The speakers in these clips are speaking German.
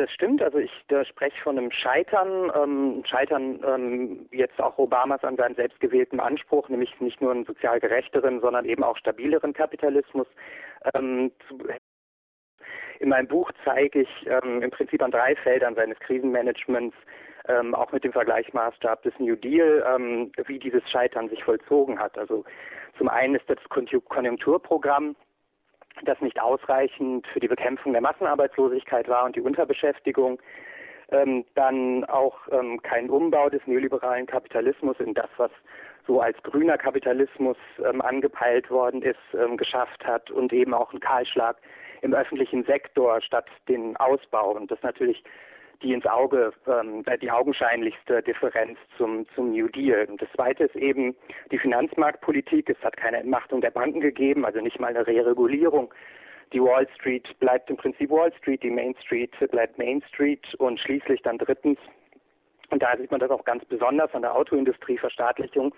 das stimmt. Also ich spreche von einem Scheitern, ähm, Scheitern ähm, jetzt auch Obamas an seinem selbstgewählten Anspruch, nämlich nicht nur einen sozial gerechteren, sondern eben auch stabileren Kapitalismus. Ähm, zu, in meinem Buch zeige ich ähm, im Prinzip an drei Feldern seines Krisenmanagements, ähm, auch mit dem Vergleichsmaßstab des New Deal, ähm, wie dieses Scheitern sich vollzogen hat. Also zum einen ist das Konjunkturprogramm, das nicht ausreichend für die Bekämpfung der Massenarbeitslosigkeit war und die Unterbeschäftigung. Ähm, dann auch ähm, kein Umbau des neoliberalen Kapitalismus in das, was so als grüner Kapitalismus ähm, angepeilt worden ist, ähm, geschafft hat und eben auch ein Kahlschlag im öffentlichen Sektor statt den Ausbau. Und das natürlich die ins Auge, ähm, die augenscheinlichste Differenz zum, zum New Deal. Und das zweite ist eben die Finanzmarktpolitik. Es hat keine Entmachtung der Banken gegeben, also nicht mal eine Re-Regulierung. Die Wall Street bleibt im Prinzip Wall Street, die Main Street bleibt Main Street und schließlich dann drittens, und da sieht man das auch ganz besonders an der Autoindustrieverstaatlichung,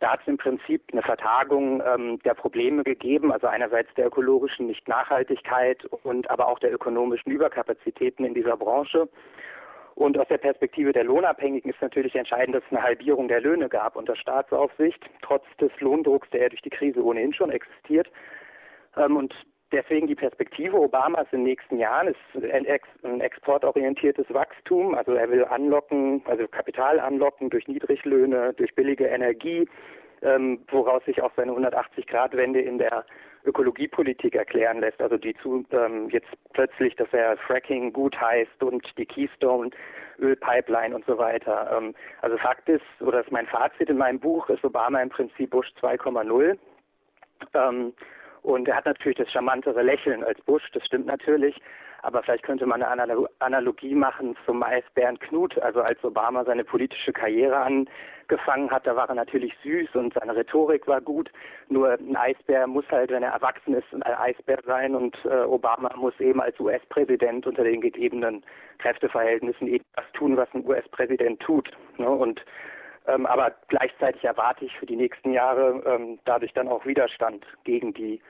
da hat es im Prinzip eine Vertagung ähm, der Probleme gegeben, also einerseits der ökologischen Nichtnachhaltigkeit und aber auch der ökonomischen Überkapazitäten in dieser Branche. Und aus der Perspektive der Lohnabhängigen ist natürlich entscheidend, dass es eine Halbierung der Löhne gab unter Staatsaufsicht, trotz des Lohndrucks, der ja durch die Krise ohnehin schon existiert. Ähm, und deswegen die Perspektive Obamas in den nächsten Jahren ist ein, ex ein exportorientiertes Wachstum. Also er will anlocken, also Kapital anlocken durch Niedriglöhne, durch billige Energie, ähm, woraus sich auch seine 180-Grad-Wende in der Ökologiepolitik erklären lässt. Also die zu ähm, jetzt plötzlich, dass er Fracking gut heißt und die Keystone Ölpipeline und so weiter. Ähm, also Fakt ist, oder ist mein Fazit in meinem Buch, ist Obama im Prinzip Bush 2,0. Ähm, und er hat natürlich das charmantere Lächeln als Bush, das stimmt natürlich. Aber vielleicht könnte man eine Analogie machen zum Eisbären Knut. Also als Obama seine politische Karriere angefangen hat, da war er natürlich süß und seine Rhetorik war gut. Nur ein Eisbär muss halt, wenn er erwachsen ist, ein Eisbär sein. Und äh, Obama muss eben als US-Präsident unter den gegebenen Kräfteverhältnissen eben das tun, was ein US-Präsident tut. Ne? Und ähm, aber gleichzeitig erwarte ich für die nächsten Jahre ähm, dadurch dann auch Widerstand gegen die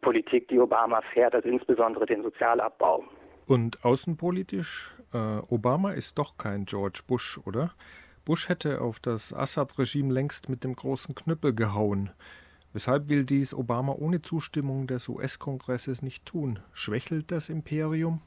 Politik, die Obama fährt, also insbesondere den Sozialabbau. Und außenpolitisch, äh, Obama ist doch kein George Bush, oder? Bush hätte auf das Assad-Regime längst mit dem großen Knüppel gehauen. Weshalb will dies Obama ohne Zustimmung des US-Kongresses nicht tun? Schwächelt das Imperium?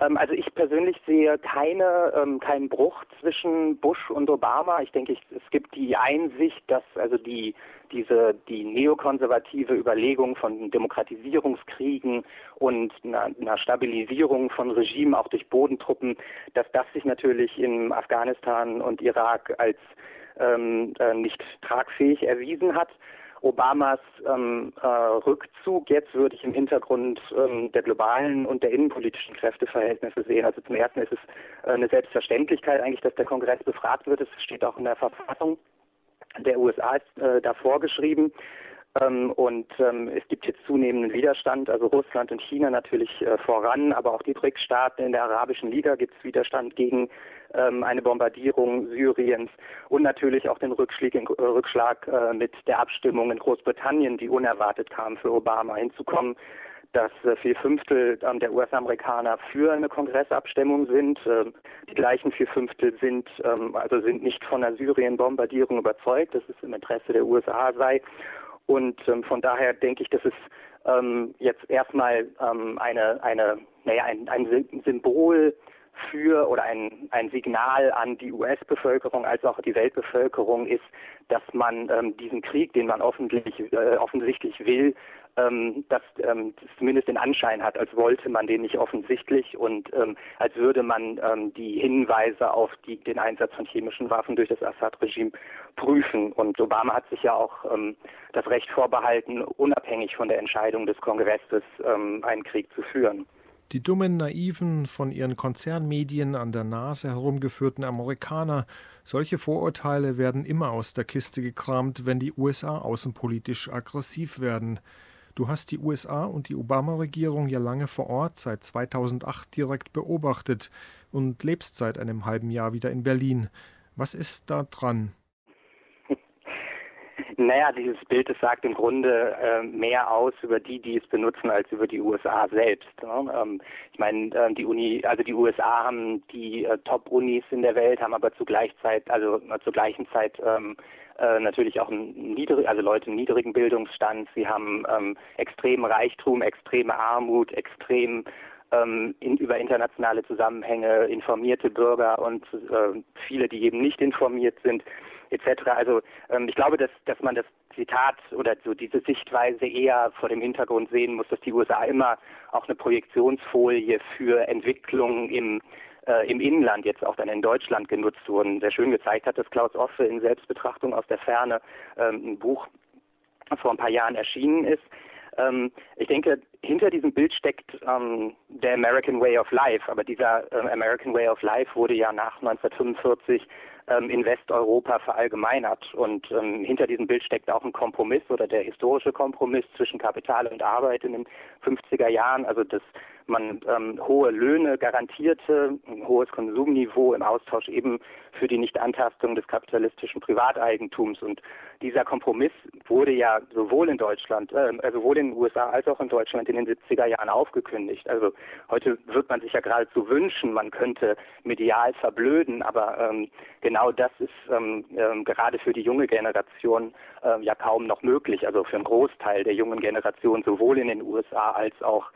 Ähm, also ich persönlich sehe keine, ähm, keinen Bruch zwischen Bush und Obama. Ich denke, es gibt die Einsicht, dass also die diese die neokonservative Überlegung von Demokratisierungskriegen und einer, einer Stabilisierung von Regimen auch durch Bodentruppen, dass das sich natürlich in Afghanistan und Irak als ähm, äh, nicht tragfähig erwiesen hat. Obamas ähm, äh, Rückzug jetzt würde ich im Hintergrund ähm, der globalen und der innenpolitischen Kräfteverhältnisse sehen. Also zum ersten ist es äh, eine Selbstverständlichkeit eigentlich, dass der Kongress befragt wird. Es steht auch in der Verfassung der USA äh, da vorgeschrieben. Ähm, und ähm, es gibt jetzt zunehmenden Widerstand, also Russland und China natürlich äh, voran, aber auch die BRICS-Staaten in der Arabischen Liga gibt es Widerstand gegen ähm, eine Bombardierung Syriens und natürlich auch den Rückschlag, äh, Rückschlag äh, mit der Abstimmung in Großbritannien, die unerwartet kam für Obama hinzukommen dass äh, vier Fünftel ähm, der US-Amerikaner für eine Kongressabstimmung sind. Ähm, die gleichen vier Fünftel sind ähm, also sind nicht von der Syrien-Bombardierung überzeugt, dass es im Interesse der USA sei. Und ähm, von daher denke ich, dass es ähm, jetzt erstmal ähm, eine, eine, naja, ein, ein Symbol für oder ein, ein Signal an die US-Bevölkerung als auch die Weltbevölkerung ist, dass man ähm, diesen Krieg, den man offensichtlich, äh, offensichtlich will, ähm, dass ähm, das zumindest den Anschein hat, als wollte man den nicht offensichtlich und ähm, als würde man ähm, die Hinweise auf die, den Einsatz von chemischen Waffen durch das Assad-Regime prüfen. Und Obama hat sich ja auch ähm, das Recht vorbehalten, unabhängig von der Entscheidung des Kongresses ähm, einen Krieg zu führen. Die dummen, naiven, von ihren Konzernmedien an der Nase herumgeführten Amerikaner, solche Vorurteile werden immer aus der Kiste gekramt, wenn die USA außenpolitisch aggressiv werden. Du hast die USA und die Obama-Regierung ja lange vor Ort, seit 2008 direkt beobachtet und lebst seit einem halben Jahr wieder in Berlin. Was ist da dran? Naja, dieses Bild, das sagt im Grunde äh, mehr aus über die, die es benutzen, als über die USA selbst. Ne? Ähm, ich meine, äh, die Uni, also die USA haben die äh, Top-Unis in der Welt, haben aber zu Zeit, also äh, zur gleichen Zeit ähm, äh, natürlich auch einen niedrig, also Leute niedrigen Bildungsstand. Sie haben ähm, extremen Reichtum, extreme Armut, extrem ähm, in, über internationale Zusammenhänge informierte Bürger und äh, viele, die eben nicht informiert sind, etc. Also ähm, ich glaube, dass, dass man das Zitat oder so diese Sichtweise eher vor dem Hintergrund sehen muss, dass die USA immer auch eine Projektionsfolie für Entwicklungen im äh, im Inland jetzt auch dann in Deutschland genutzt wurden. Sehr schön gezeigt hat das Klaus Offe in Selbstbetrachtung aus der Ferne, ähm, ein Buch vor ein paar Jahren erschienen ist, ähm, ich denke, hinter diesem Bild steckt ähm, der American Way of Life. Aber dieser äh, American Way of Life wurde ja nach 1945 ähm, in Westeuropa verallgemeinert. Und ähm, hinter diesem Bild steckt auch ein Kompromiss oder der historische Kompromiss zwischen Kapital und Arbeit in den 50er Jahren. Also das man ähm, hohe Löhne garantierte, ein hohes Konsumniveau im Austausch eben für die Nichtantastung des kapitalistischen Privateigentums. Und dieser Kompromiss wurde ja sowohl in Deutschland, äh, sowohl in den USA als auch in Deutschland in den 70er Jahren aufgekündigt. Also heute wird man sich ja geradezu wünschen, man könnte medial verblöden, aber ähm, genau das ist ähm, ähm, gerade für die junge Generation äh, ja kaum noch möglich. Also für einen Großteil der jungen Generation sowohl in den USA als auch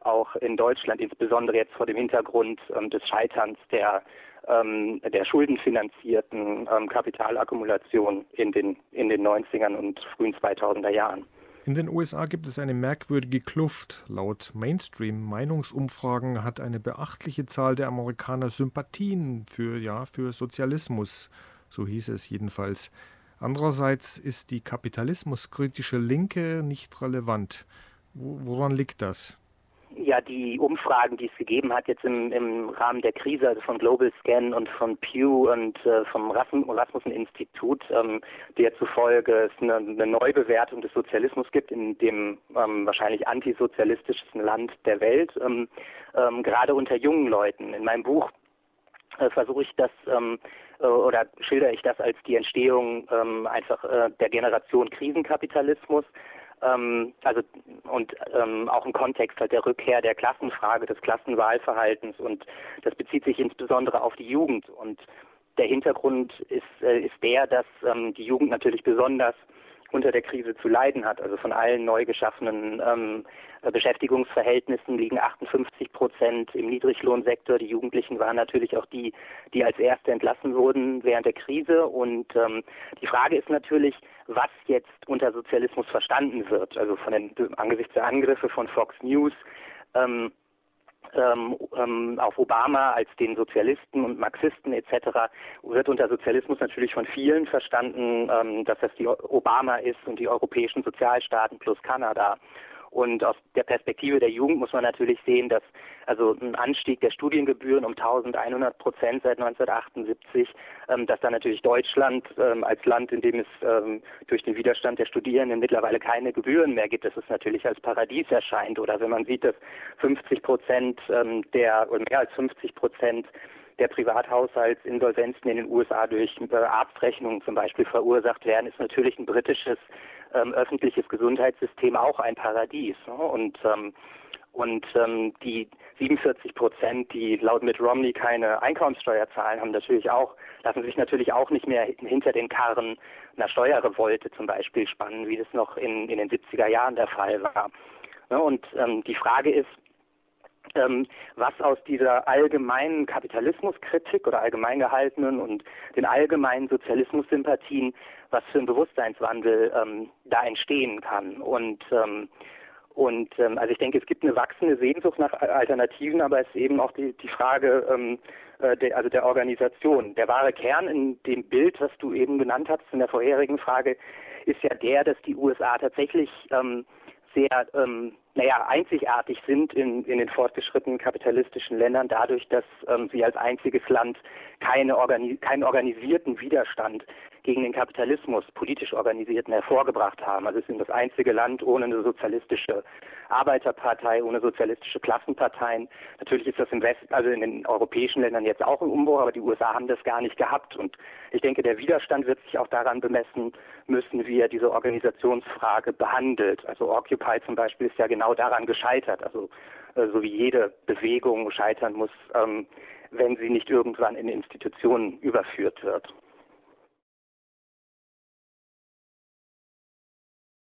auch in Deutschland, insbesondere jetzt vor dem Hintergrund ähm, des Scheiterns der, ähm, der schuldenfinanzierten ähm, Kapitalakkumulation in den, in den 90ern und frühen 2000er Jahren. In den USA gibt es eine merkwürdige Kluft. Laut Mainstream-Meinungsumfragen hat eine beachtliche Zahl der Amerikaner Sympathien für, ja, für Sozialismus. So hieß es jedenfalls. Andererseits ist die kapitalismuskritische Linke nicht relevant. Woran liegt das? Ja die Umfragen, die es gegeben hat jetzt im, im Rahmen der Krise, also von Global Scan und von Pew und äh, vom Rasmussen-Institut, ähm, der zufolge es eine, eine Neubewertung des Sozialismus gibt in dem ähm, wahrscheinlich antisozialistischsten Land der Welt, ähm, ähm, gerade unter jungen Leuten. In meinem Buch äh, versuche ich das ähm, äh, oder schildere ich das als die Entstehung ähm, einfach äh, der Generation Krisenkapitalismus ähm, also und ähm, auch im Kontext halt der Rückkehr der Klassenfrage, des Klassenwahlverhaltens und das bezieht sich insbesondere auf die Jugend. Und der Hintergrund ist, äh, ist der, dass ähm, die Jugend natürlich besonders unter der Krise zu leiden hat. Also von allen neu geschaffenen ähm, Beschäftigungsverhältnissen liegen 58 Prozent im Niedriglohnsektor. Die Jugendlichen waren natürlich auch die, die als Erste entlassen wurden während der Krise. Und ähm, die Frage ist natürlich, was jetzt unter Sozialismus verstanden wird. Also von den, angesichts der Angriffe von Fox News ähm, ähm, ähm, auf Obama als den Sozialisten und Marxisten etc. wird unter Sozialismus natürlich von vielen verstanden, ähm, dass das die Obama ist und die europäischen Sozialstaaten plus Kanada. Und aus der Perspektive der Jugend muss man natürlich sehen, dass also ein Anstieg der Studiengebühren um 1100 Prozent seit 1978, ähm, dass da natürlich Deutschland ähm, als Land, in dem es ähm, durch den Widerstand der Studierenden mittlerweile keine Gebühren mehr gibt, dass es natürlich als Paradies erscheint. Oder wenn man sieht, dass 50 Prozent ähm, der oder mehr als 50 Prozent der Privathaushaltsinsolvenzen in den USA durch äh, Arztrechnungen zum Beispiel verursacht werden, ist natürlich ein britisches ähm, öffentliches Gesundheitssystem auch ein Paradies. Ne? Und ähm, und ähm, die 47 Prozent, die laut Mitt Romney keine Einkommenssteuer zahlen, haben natürlich auch, lassen sich natürlich auch nicht mehr hinter den Karren einer Steuerrevolte zum Beispiel spannen, wie das noch in, in den 70er Jahren der Fall war. Ne? Und ähm, die Frage ist, ähm, was aus dieser allgemeinen Kapitalismuskritik oder allgemein gehaltenen und den allgemeinen Sozialismussympathien, was für ein Bewusstseinswandel ähm, da entstehen kann. Und ähm, und ähm, also ich denke, es gibt eine wachsende Sehnsucht nach Alternativen, aber es ist eben auch die, die Frage ähm, äh, der, also der Organisation. Der wahre Kern in dem Bild, was du eben genannt hast in der vorherigen Frage, ist ja der, dass die USA tatsächlich ähm, sehr ähm, naja, einzigartig sind in, in den fortgeschrittenen kapitalistischen Ländern dadurch, dass ähm, sie als einziges Land keine organi keinen organisierten Widerstand gegen den Kapitalismus, politisch organisierten, hervorgebracht haben. Also es sind das einzige Land ohne eine sozialistische Arbeiterpartei, ohne sozialistische Klassenparteien. Natürlich ist das im Westen, also in den europäischen Ländern jetzt auch im Umbruch, aber die USA haben das gar nicht gehabt. Und ich denke, der Widerstand wird sich auch daran bemessen müssen, wie er diese Organisationsfrage behandelt. Also Occupy zum Beispiel ist ja genau daran gescheitert. Also äh, so wie jede Bewegung scheitern muss, ähm, wenn sie nicht irgendwann in Institutionen überführt wird.